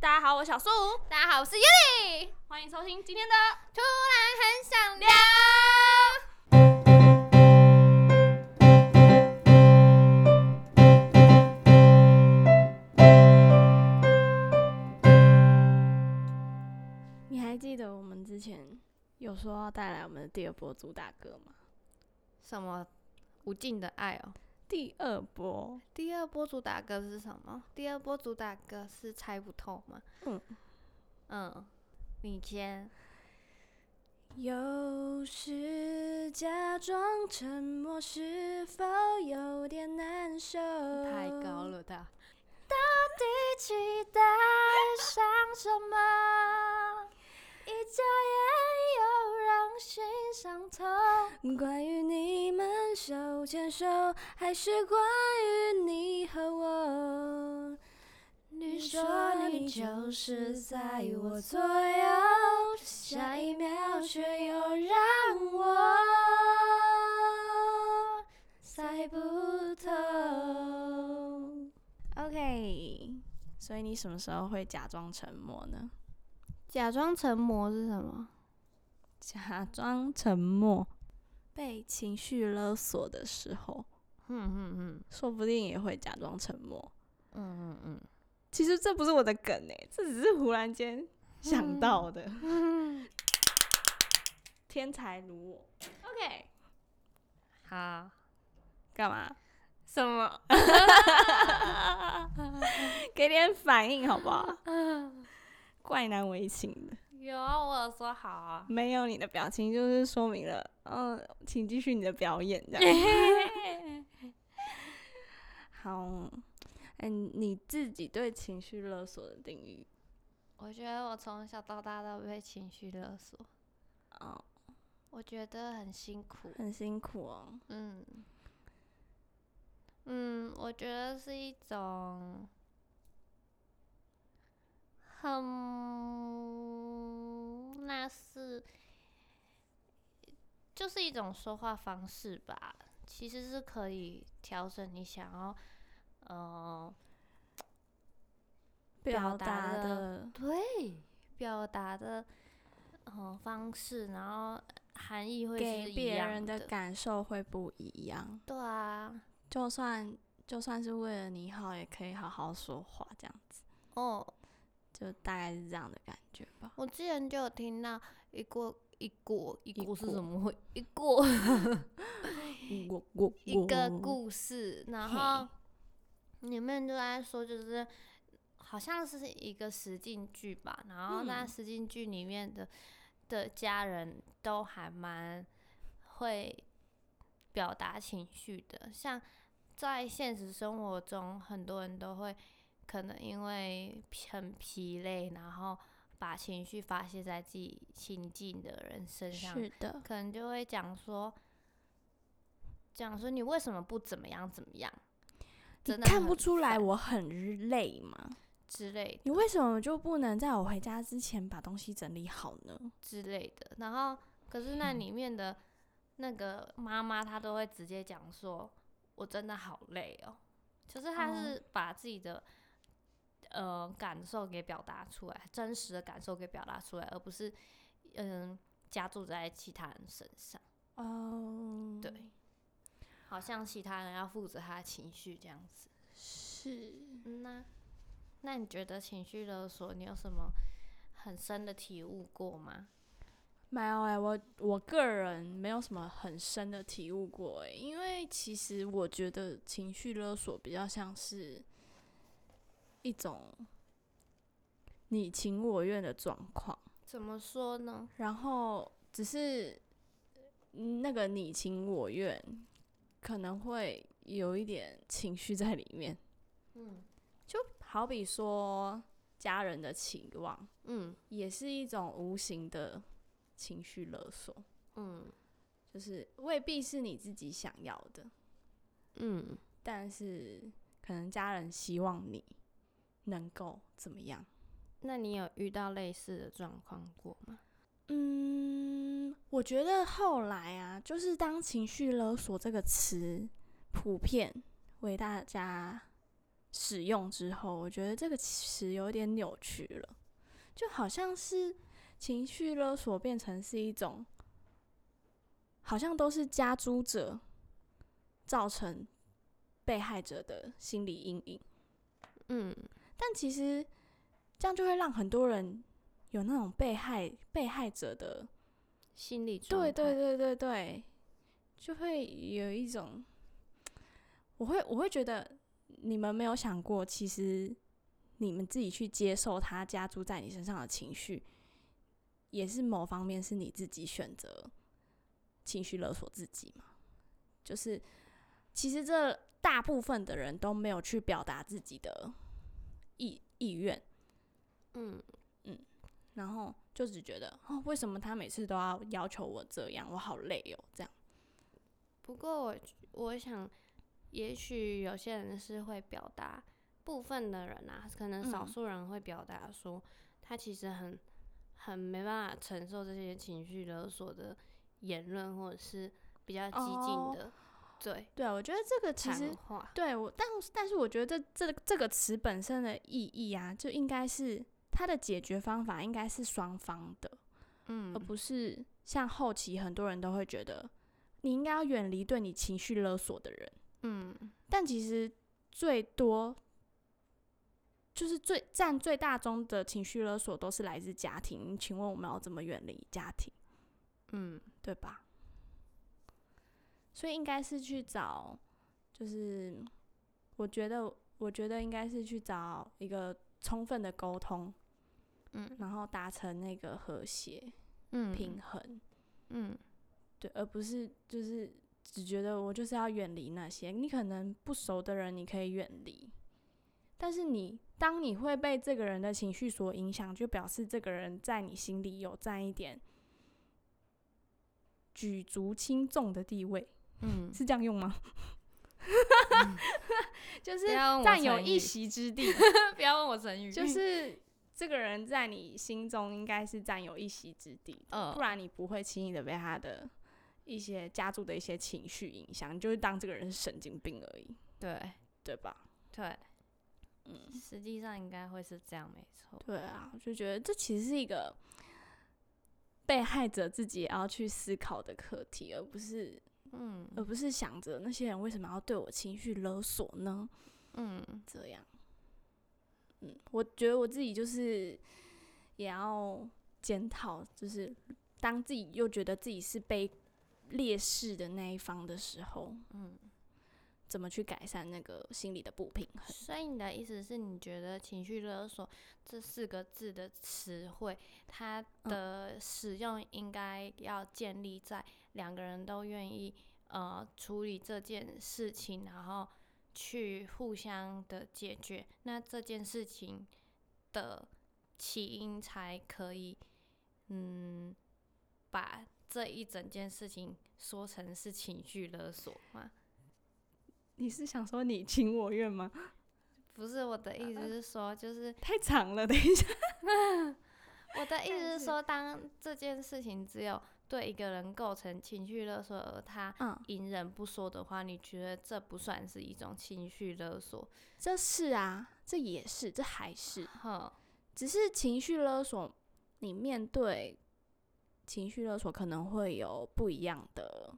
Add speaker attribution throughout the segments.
Speaker 1: 大家好，我是小树。
Speaker 2: 大家好，我是尤里。
Speaker 1: 欢迎收听今天的
Speaker 2: 突然很想聊。
Speaker 1: 你还记得我们之前有说要带来我们的第二波主打歌吗？
Speaker 2: 什么？无尽的爱哦。
Speaker 1: 第二波，
Speaker 2: 第二波主打歌是什么？第二波主打歌是猜不透吗？
Speaker 1: 嗯
Speaker 2: 嗯，你先。
Speaker 1: 有时假装沉默是否有点难受？
Speaker 2: 太高了的，
Speaker 1: 到底期待上什么？一眨眼又让心伤透。关于手牵手，还是关于你和我？你说你就是在我左右，下一秒却又让我猜不透。OK，所以你什么时候会假装沉默呢？
Speaker 2: 假装沉默是什么？
Speaker 1: 假装沉默，被情绪勒索的时候，
Speaker 2: 嗯嗯嗯，
Speaker 1: 说不定也会假装沉默。
Speaker 2: 嗯嗯嗯，
Speaker 1: 其实这不是我的梗诶，这只是忽然间想到的。
Speaker 2: 嗯、
Speaker 1: 天才如我，OK，
Speaker 2: 好，
Speaker 1: 干嘛？
Speaker 2: 什么？
Speaker 1: 给点反应好不好？怪难为情的。
Speaker 2: 有啊，我有说好啊。
Speaker 1: 没有你的表情，就是说明了，嗯、呃，请继续你的表演，这样。好，哎、欸，你自己对情绪勒索的定义？
Speaker 2: 我觉得我从小到大都被情绪勒索。
Speaker 1: 哦，
Speaker 2: 我觉得很辛苦。
Speaker 1: 很辛苦哦。
Speaker 2: 嗯。嗯，我觉得是一种。嗯，那是就是一种说话方式吧。其实是可以调整你想要，呃，表达的对表达的呃方式，然后含义会是一样的，给别人的
Speaker 1: 感受会不一样。
Speaker 2: 对啊，
Speaker 1: 就算就算是为了你好，也可以好好说话这样子。
Speaker 2: 哦。
Speaker 1: 就大概是这样的感觉吧。
Speaker 2: 我之前就有听到一过一过一过是什么会 一过
Speaker 1: 一过过
Speaker 2: 一个故事，然后里面就在说，就是好像是一个实境剧吧。然后那实境剧里面的的家人都还蛮会表达情绪的，像在现实生活中，很多人都会。可能因为很疲累，然后把情绪发泄在自己亲近的人身上，
Speaker 1: 是的，
Speaker 2: 可能就会讲说，讲说你为什么不怎么样怎么样？真的
Speaker 1: 看不出来我很累吗？
Speaker 2: 之类的。
Speaker 1: 你为什么就不能在我回家之前把东西整理好呢？
Speaker 2: 之类的。然后，可是那里面的那个妈妈，她都会直接讲说，我真的好累哦。就是她是把自己的。呃，感受给表达出来，真实的感受给表达出来，而不是嗯加注在其他人身上。哦，对，好像其他人要负责他的情绪这样子。
Speaker 1: 是，
Speaker 2: 那那你觉得情绪勒索，你有什么很深的体悟过吗？
Speaker 1: 没有哎、欸，我我个人没有什么很深的体悟过哎、欸，因为其实我觉得情绪勒索比较像是。一种你情我愿的状况，
Speaker 2: 怎么说呢？
Speaker 1: 然后只是那个你情我愿，可能会有一点情绪在里面。嗯，就好比说家人的期望，嗯，也是一种无形的情绪勒索。嗯，就是未必是你自己想要的，嗯，但是可能家人希望你。能够怎么样？
Speaker 2: 那你有遇到类似的状况过吗？
Speaker 1: 嗯，我觉得后来啊，就是当“情绪勒索”这个词普遍为大家使用之后，我觉得这个词有点扭曲了，就好像是情绪勒索变成是一种，好像都是加诸者造成被害者的心理阴影。
Speaker 2: 嗯，
Speaker 1: 但其实这样就会让很多人有那种被害被害者的
Speaker 2: 心理状态。
Speaker 1: 对对对对对，就会有一种，我会我会觉得。你们没有想过，其实你们自己去接受他加诸在你身上的情绪，也是某方面是你自己选择情绪勒索自己嘛？就是其实这大部分的人都没有去表达自己的意意愿，
Speaker 2: 嗯
Speaker 1: 嗯，然后就只觉得哦，为什么他每次都要要求我这样，我好累哦，这样。
Speaker 2: 不过我我想。也许有些人是会表达，部分的人啊，可能少数人会表达说，他其实很很没办法承受这些情绪勒索的言论，或者是比较激进的，对
Speaker 1: 对，我觉得这个其实对我，但但是我觉得这这个词本身的意义啊，就应该是它的解决方法应该是双方的，
Speaker 2: 嗯，
Speaker 1: 而不是像后期很多人都会觉得，你应该要远离对你情绪勒索的人。
Speaker 2: 嗯，
Speaker 1: 但其实最多就是最占最大宗的情绪勒索都是来自家庭。请问我们要怎么远离家庭？
Speaker 2: 嗯，
Speaker 1: 对吧？所以应该是去找，就是我觉得，我觉得应该是去找一个充分的沟通，
Speaker 2: 嗯，
Speaker 1: 然后达成那个和谐，
Speaker 2: 嗯，
Speaker 1: 平衡，
Speaker 2: 嗯，
Speaker 1: 对，而不是就是。只觉得我就是要远离那些你可能不熟的人，你可以远离。但是你当你会被这个人的情绪所影响，就表示这个人在你心里有占一点举足轻重的地位。
Speaker 2: 嗯，
Speaker 1: 是这样用吗？
Speaker 2: 嗯、
Speaker 1: 就是占有一席之地。
Speaker 2: 不要问我成语。
Speaker 1: 就是这个人在你心中应该是占有一席之地，
Speaker 2: 嗯，
Speaker 1: 不然你不会轻易的被他的。一些加注的一些情绪影响，就是当这个人是神经病而已，
Speaker 2: 对
Speaker 1: 对吧？
Speaker 2: 对，
Speaker 1: 嗯，
Speaker 2: 实际上应该会是这样，没错。
Speaker 1: 对啊，我就觉得这其实是一个被害者自己也要去思考的课题，而不是，
Speaker 2: 嗯，
Speaker 1: 而不是想着那些人为什么要对我情绪勒索呢？
Speaker 2: 嗯，
Speaker 1: 这样，嗯，我觉得我自己就是也要检讨，就是当自己又觉得自己是被劣势的那一方的时候，
Speaker 2: 嗯，
Speaker 1: 怎么去改善那个心理的不平衡？
Speaker 2: 所以你的意思是你觉得“情绪勒索”这四个字的词汇，它的使用应该要建立在两个人都愿意呃处理这件事情，然后去互相的解决，那这件事情的起因才可以，嗯，把。这一整件事情说成是情绪勒索吗？
Speaker 1: 你是想说你情我愿吗？
Speaker 2: 不是，我的意思是说，就是
Speaker 1: 太长了。等一下，
Speaker 2: 我的意思是说，当这件事情只有对一个人构成情绪勒索，而他隐忍不说的话，你觉得这不算是一种情绪勒索？
Speaker 1: 这是啊，这也是，这还是，
Speaker 2: 哼，
Speaker 1: 只是情绪勒索，你面对。情绪勒索可能会有不一样的，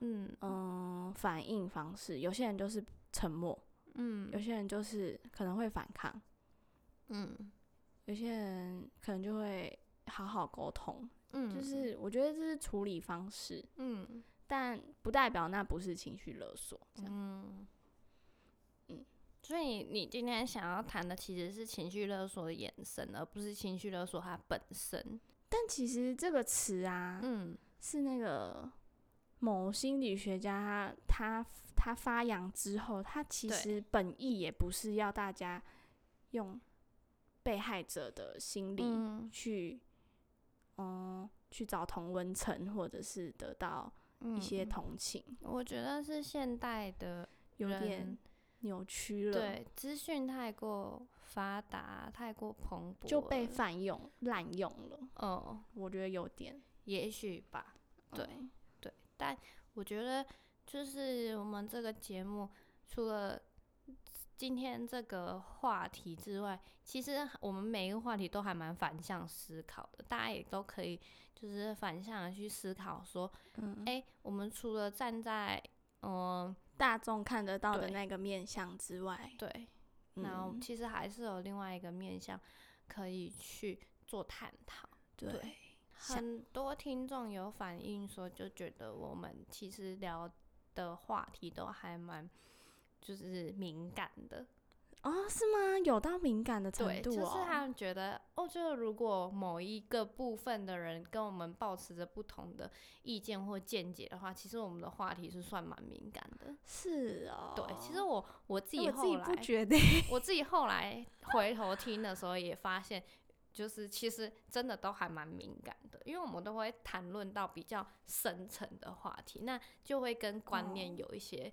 Speaker 2: 嗯
Speaker 1: 嗯，反应方式。有些人就是沉默，
Speaker 2: 嗯，
Speaker 1: 有些人就是可能会反抗，
Speaker 2: 嗯，
Speaker 1: 有些人可能就会好好沟通，
Speaker 2: 嗯，
Speaker 1: 就是我觉得这是处理方式，
Speaker 2: 嗯，
Speaker 1: 但不代表那不是情绪勒索，
Speaker 2: 嗯，嗯，所以你今天想要谈的其实是情绪勒索的延伸，而不是情绪勒索它本身。
Speaker 1: 但其实这个词啊，
Speaker 2: 嗯，
Speaker 1: 是那个某心理学家他他他发扬之后，他其实本意也不是要大家用被害者的心理去，嗯，嗯，去找同温层，或者是得到一些同情。
Speaker 2: 嗯，我觉得是现代的
Speaker 1: 有点扭曲了，
Speaker 2: 对，资讯太过。发达太过蓬勃，
Speaker 1: 就被泛用滥用了。
Speaker 2: 哦，
Speaker 1: 我觉得有点，
Speaker 2: 也许吧。对、
Speaker 1: 嗯、
Speaker 2: 对，但我觉得就是我们这个节目，除了今天这个话题之外，其实我们每一个话题都还蛮反向思考的，大家也都可以就是反向的去思考说，嗯，哎、欸，我们除了站在嗯
Speaker 1: 大众看得到的那个面向之外，
Speaker 2: 对，然后其实还是有另外一个面向可以去做探讨。对，对很多听众有反映说，就觉得我们其实聊的话题都还蛮。就是敏感的
Speaker 1: 哦，是吗？有到敏感的程度哦？
Speaker 2: 对，就是他们觉得哦，就是如果某一个部分的人跟我们保持着不同的意见或见解的话，其实我们的话题是算蛮敏感的。
Speaker 1: 是哦，
Speaker 2: 对，其实我我自己后来，
Speaker 1: 我自己不觉得，
Speaker 2: 我自己后来回头听的时候也发现，就是其实真的都还蛮敏感的，因为我们都会谈论到比较深层的话题，那就会跟观念有一些。哦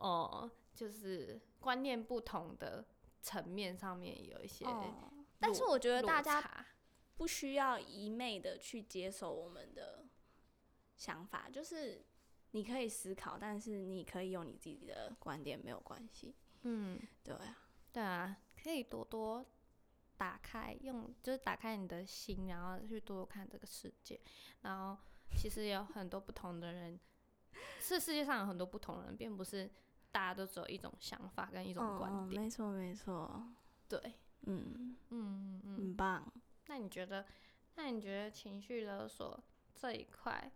Speaker 2: 哦，就是观念不同的层面上面有一些，
Speaker 1: 但是我觉得大家不需要一昧的去接受我们的想法，就是你可以思考，但是你可以用你自己的观点，没有关系。嗯，对啊，
Speaker 2: 对啊，可以多多打开，用就是打开你的心，然后去多多看这个世界。然后其实有很多不同的人，是世界上有很多不同的人，并不是。大家都只有一种想法跟一种观点，
Speaker 1: 没错没错，
Speaker 2: 对，
Speaker 1: 嗯嗯嗯，很棒。
Speaker 2: 那你觉得，那你觉得情绪勒索这一块，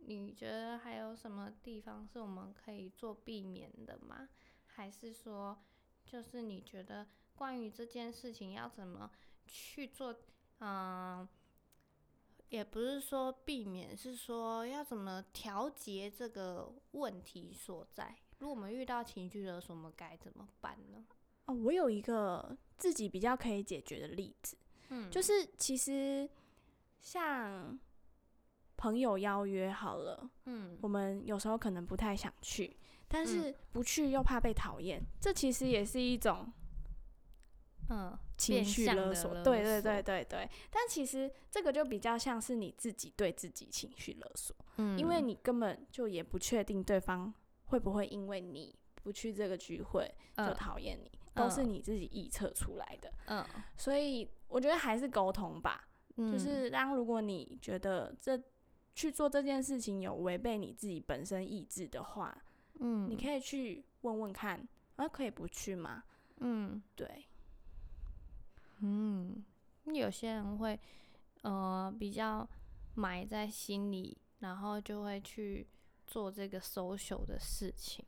Speaker 2: 你觉得还有什么地方是我们可以做避免的吗？还是说，就是你觉得关于这件事情要怎么去做？嗯，也不是说避免，是说要怎么调节这个问题所在。如果我们遇到情绪勒索，我们该怎么办呢？
Speaker 1: 哦，我有一个自己比较可以解决的例子，嗯，就是其实像朋友邀约好了，嗯，我们有时候可能不太想去，但是不去又怕被讨厌，嗯，这其实也是一种，嗯，情绪勒索。对对对对对，但其实这个就比较像是你自己对自己情绪勒索，嗯，因为你根本就也不确定对方。会不会因为你不去这个聚会就讨厌你？嗯、都是你自己臆测出来的。嗯，所以我觉得还是沟通吧。嗯，就是当如果你觉得这去做这件事情有违背你自己本身意志的话，嗯，你可以去问问看，啊，可以不去吗？嗯，对。
Speaker 2: 嗯，有些人会呃比较埋在心里，然后就会去。做这个 social 的事情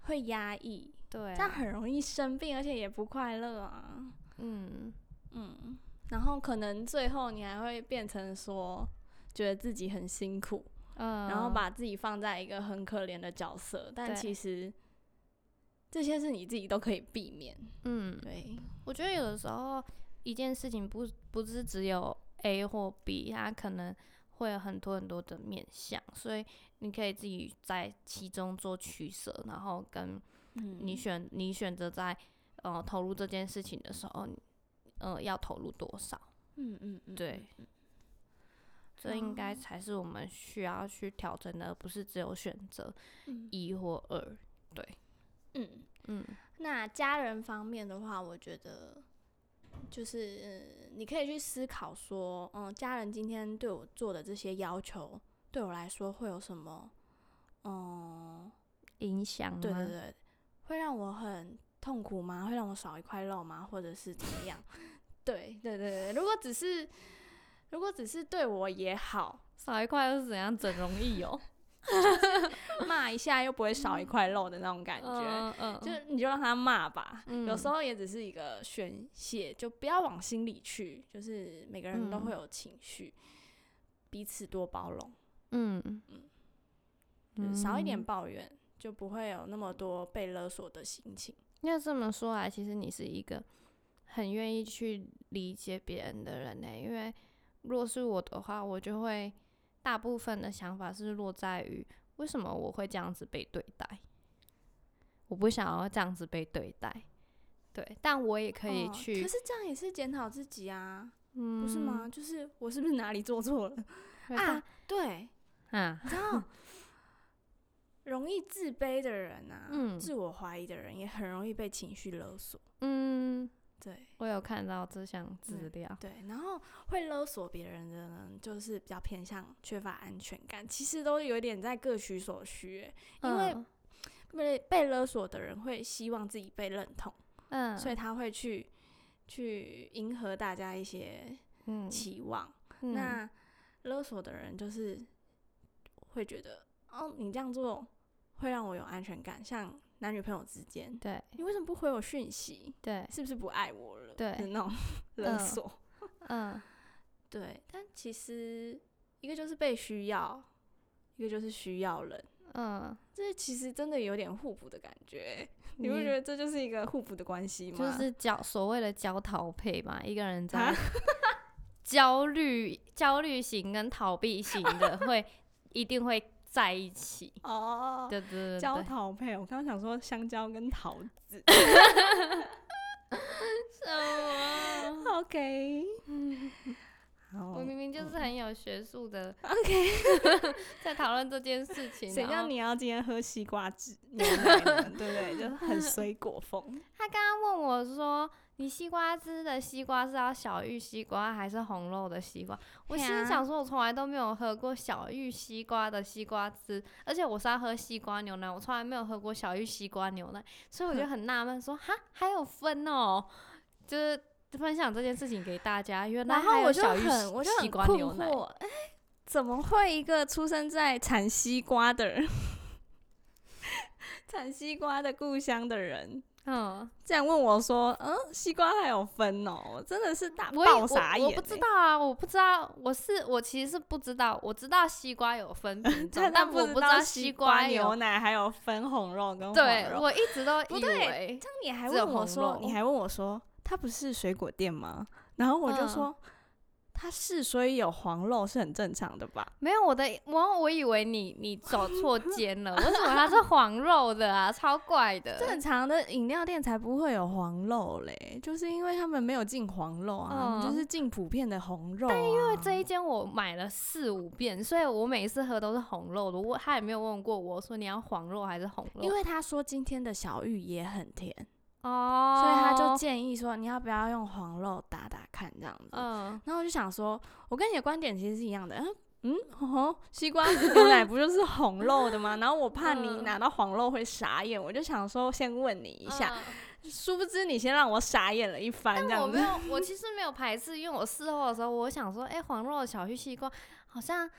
Speaker 1: 会压抑，
Speaker 2: 对啊，
Speaker 1: 这样很容易生病，而且也不快乐啊。嗯嗯，然后可能最后你还会变成说，觉得自己很辛苦，嗯，然后把自己放在一个很可怜的角色，但其实这些是你自己都可以避免。嗯，对，
Speaker 2: 我觉得有的时候一件事情不不是只有 A 或 B，它可能会有很多很多的面向，所以。你可以自己在其中做取舍，然后跟你选、嗯、你选择在呃投入这件事情的时候，呃要投入多少？嗯嗯嗯，对，这应该才是我们需要去调整的，而不是只有选择一或二。对，
Speaker 1: 嗯嗯。那家人方面的话，我觉得就是你可以去思考说，嗯，家人今天对我做的这些要求。对我来说会有什么，嗯，
Speaker 2: 影响？
Speaker 1: 对对对，会让我很痛苦吗？会让我少一块肉吗？或者是怎么样？对对对对，如果只是如果只是对我也好，
Speaker 2: 少一块又是怎样？整容易哦，
Speaker 1: 骂一下又不会少一块肉的那种感觉。嗯嗯，就你就让他骂吧，嗯，有时候也只是一个宣泄，就不要往心里去。就是每个人都会有情绪，彼此多包容。嗯嗯，少一点抱怨，嗯，就不会有那么多被勒索的心情。
Speaker 2: 要这么说来，其实你是一个很愿意去理解别人的人呢。因为若是我的话，我就会大部分的想法是落在于为什么我会这样子被对待。我不想要这样子被对待，对，但我也可以去。
Speaker 1: 哦，可是这样也是检讨自己啊，嗯，不是吗？就是我是不是哪里做错了啊？对。
Speaker 2: 啊，
Speaker 1: 然后 容易自卑的人啊，
Speaker 2: 嗯，
Speaker 1: 自我怀疑的人也很容易被情绪勒索。
Speaker 2: 嗯，
Speaker 1: 对，
Speaker 2: 我有看到这项资料。
Speaker 1: 对，然后会勒索别人的人，就是比较偏向缺乏安全感。其实都有点在各取所需，因为被被勒索的人会希望自己被认同，嗯，所以他会去去迎合大家一些期望。嗯，那勒索的人就是会觉得，哦，你这样做。会让我有安全感，像男女朋友之间，
Speaker 2: 对，
Speaker 1: 你为什么不回我讯息？
Speaker 2: 对，
Speaker 1: 是不是不爱我了？
Speaker 2: 对，
Speaker 1: 那种勒索，
Speaker 2: 嗯，嗯
Speaker 1: 对。但其实一个就是被需要，一个就是需要人，
Speaker 2: 嗯，
Speaker 1: 这其实真的有点互补的感觉。你会觉得这就是一个互补的关系吗？
Speaker 2: 就是交所谓的交逃配嘛，一个人在 焦虑、焦虑型跟逃避型的会一定会。在一起
Speaker 1: 哦，
Speaker 2: 对对对，
Speaker 1: 焦桃配。我刚刚想说香蕉跟桃子，
Speaker 2: 什么？
Speaker 1: OK，
Speaker 2: 我明明就是很有学术的
Speaker 1: ，OK，
Speaker 2: 在讨论这件事情。
Speaker 1: 谁叫你要今天喝西瓜汁？对不对？就很水果风。
Speaker 2: 他刚刚问我说。你西瓜汁的西瓜是要小玉西瓜还是红肉的西瓜？我心里想说，我从来都没有喝过小玉西瓜的西瓜汁，而且我是要喝西瓜牛奶，我从来没有喝过小玉西瓜牛奶，所以我就很纳闷，说哈还有分哦，就是分享这件事情给大家。原来还有小玉西瓜牛奶，
Speaker 1: 哎，怎么会一个出生在产西瓜的人，产西瓜的故乡的人？嗯，这样问我说，嗯，西瓜还有分哦，我真的是大爆傻眼，欸
Speaker 2: 我。我不知道啊，我不知道，我是我其实是不知道，我知道西瓜有分品 种，但我不知道西瓜
Speaker 1: 牛奶还有分红肉跟黄肉。
Speaker 2: 对，我一直都 以为。
Speaker 1: 这样你还问我说，你还问我说，它不是水果店吗？然后我就说。嗯它是，所以有黄肉是很正常的吧？
Speaker 2: 没有我的，我我以为你你走错间了，为什么它是黄肉的啊？超怪的！
Speaker 1: 正常的饮料店才不会有黄肉嘞，就是因为他们没有进黄肉啊，嗯、就是进普遍的红肉、啊。
Speaker 2: 但因为这一间我买了四五遍，所以我每一次喝都是红肉的。我他也没有问过我说你要黄肉还是红肉，
Speaker 1: 因为他说今天的小玉也很甜。
Speaker 2: 哦，
Speaker 1: 所以他就建议说，你要不要用黄肉打打看这样子。嗯，然后我就想说，我跟你的观点其实是一样的。嗯，哦，西瓜 牛奶不就是红肉的吗？然后我怕你拿到黄肉会傻眼，我就想说先问你一下。殊不知你先让我傻眼了一番，这样子。
Speaker 2: 我没有，我其实没有排斥，因为我事后的时候我想说，哎，黄肉的小玉西瓜好像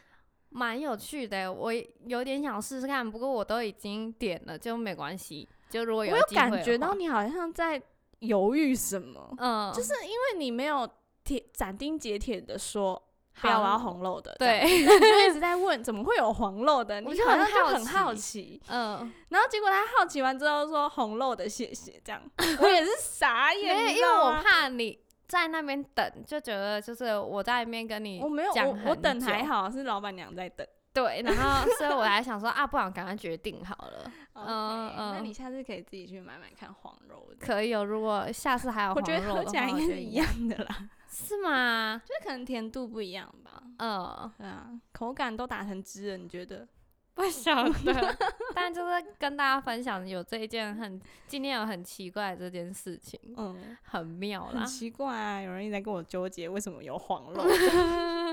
Speaker 2: 蛮有趣的，我有点想试试看。不过我都已经点了，就没关系。就如果有，
Speaker 1: 我有感觉到你好像在犹豫什么，嗯，就是因为你没有铁斩钉截铁的说不要我要红肉的，对，你就一直在问怎么会有黄肉的，你好像就很好奇，嗯，然后结果他好奇完之后说红肉的谢谢，这样 我也是傻眼，
Speaker 2: 因为我怕你在那边等，就觉得就是我在那边跟你
Speaker 1: 我没有我我等还好，是老板娘在等。
Speaker 2: 对，然后所以我还想说啊，不然赶快决定好了。
Speaker 1: 嗯嗯，那你下次可以自己去买买看黄肉的。
Speaker 2: 可以哦，如果下次还有黄肉的话，
Speaker 1: 我觉得喝起来应该是一样的啦。
Speaker 2: 是吗？
Speaker 1: 就是可能甜度不一样吧。嗯，对啊，口感都打成汁了，你觉得？
Speaker 2: 不晓得，但就是跟大家分享有这一件很今天有很奇怪的这件事情，嗯，很妙啦。
Speaker 1: 很奇怪啊，有人一直在跟我纠结为什么有黄肉。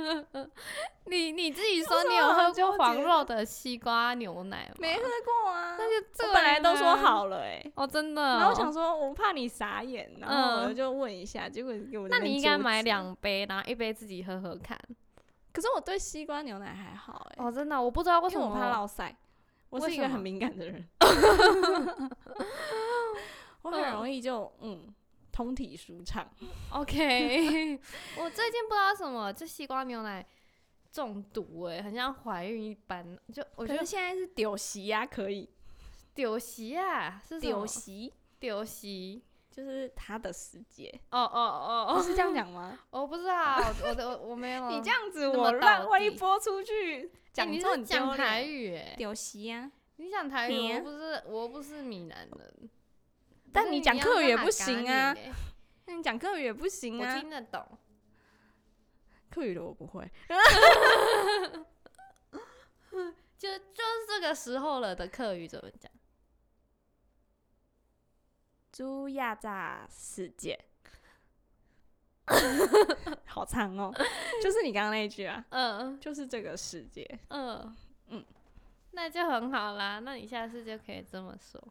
Speaker 2: 你你自己说你有喝过黄肉的西瓜牛奶吗？
Speaker 1: 没喝过啊。
Speaker 2: 那就这
Speaker 1: 本来都说好了哎、欸。
Speaker 2: 哦，真的。
Speaker 1: 然后我想说，我怕你傻眼，然后我就问一下，嗯、结果给我。
Speaker 2: 那你应该买两杯，然后一杯自己喝喝看。
Speaker 1: 可是我对西瓜牛奶还好哎、欸。
Speaker 2: 哦，真的，我不知道为什么
Speaker 1: 我怕落赛。我是一个很敏感的人。我很容易就嗯，通体舒畅。
Speaker 2: OK。我最近不知道什么，这西瓜牛奶中毒哎、欸，很像怀孕一般。就我觉得
Speaker 1: 现在是丢席呀，可以。
Speaker 2: 丢席啊，是
Speaker 1: 丢席，
Speaker 2: 丢席。
Speaker 1: 就是他的世界
Speaker 2: 哦哦哦
Speaker 1: 哦，是这样讲吗？
Speaker 2: 我不知道，我我我没有。
Speaker 1: 你这样子我乱，万一播出去讲
Speaker 2: 你是讲台语哎，
Speaker 1: 丢席啊！
Speaker 2: 你讲台语，我不是我不是闽南人，
Speaker 1: 但你讲客语也不行啊。那你讲客语也不行啊。
Speaker 2: 我听得懂，
Speaker 1: 客语的我不会。
Speaker 2: 就就是这个时候了的客语怎么讲？
Speaker 1: 猪亚炸世界，好长哦，就是你刚刚那一句啊，嗯，就是这个世界，嗯。
Speaker 2: 嗯，那就很好啦，那你下次就可以这么说，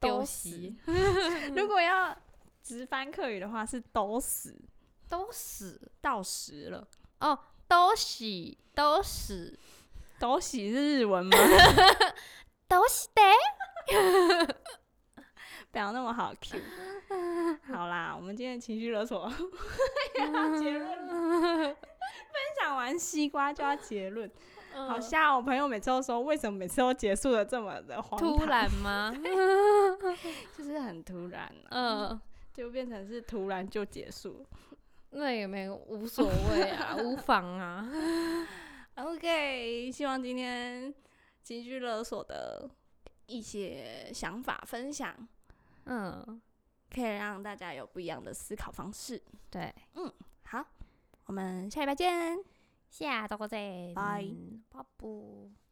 Speaker 2: 丢死。
Speaker 1: 如果要直翻客语的话，是都死，
Speaker 2: 都死
Speaker 1: 到时了
Speaker 2: 哦，都喜都死，
Speaker 1: 都喜是日文吗？
Speaker 2: 都喜的。
Speaker 1: 不要那么好 Q，好啦，我们今天情绪勒索要结论，分享完西瓜就要结论，嗯、好像我朋友每次都说，为什么每次都结束的这么的荒唐？
Speaker 2: 突然吗？
Speaker 1: 就是很突然、啊，嗯，就变成是突然就结束，
Speaker 2: 那也没无所谓啊，无妨啊。
Speaker 1: OK，希望今天情绪勒索的一些想法分享。嗯，可以让大家有不一样的思考方式。
Speaker 2: 对，
Speaker 1: 嗯，好，我们下礼拜见，
Speaker 2: 下周再见，
Speaker 1: 拜，
Speaker 2: 拜拜。